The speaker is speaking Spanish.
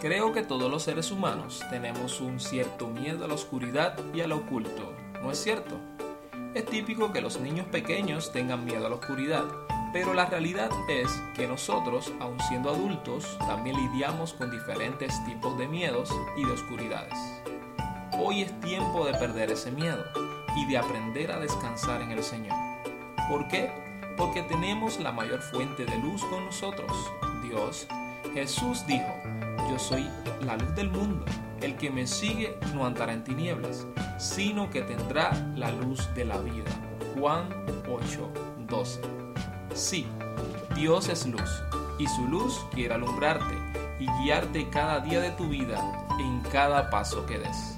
Creo que todos los seres humanos tenemos un cierto miedo a la oscuridad y al oculto, ¿no es cierto? Es típico que los niños pequeños tengan miedo a la oscuridad, pero la realidad es que nosotros, aun siendo adultos, también lidiamos con diferentes tipos de miedos y de oscuridades. Hoy es tiempo de perder ese miedo y de aprender a descansar en el Señor. ¿Por qué? Porque tenemos la mayor fuente de luz con nosotros, Dios. Jesús dijo, yo soy la luz del mundo. El que me sigue no andará en tinieblas, sino que tendrá la luz de la vida. Juan 8, 12. Sí, Dios es luz, y su luz quiere alumbrarte y guiarte cada día de tu vida en cada paso que des.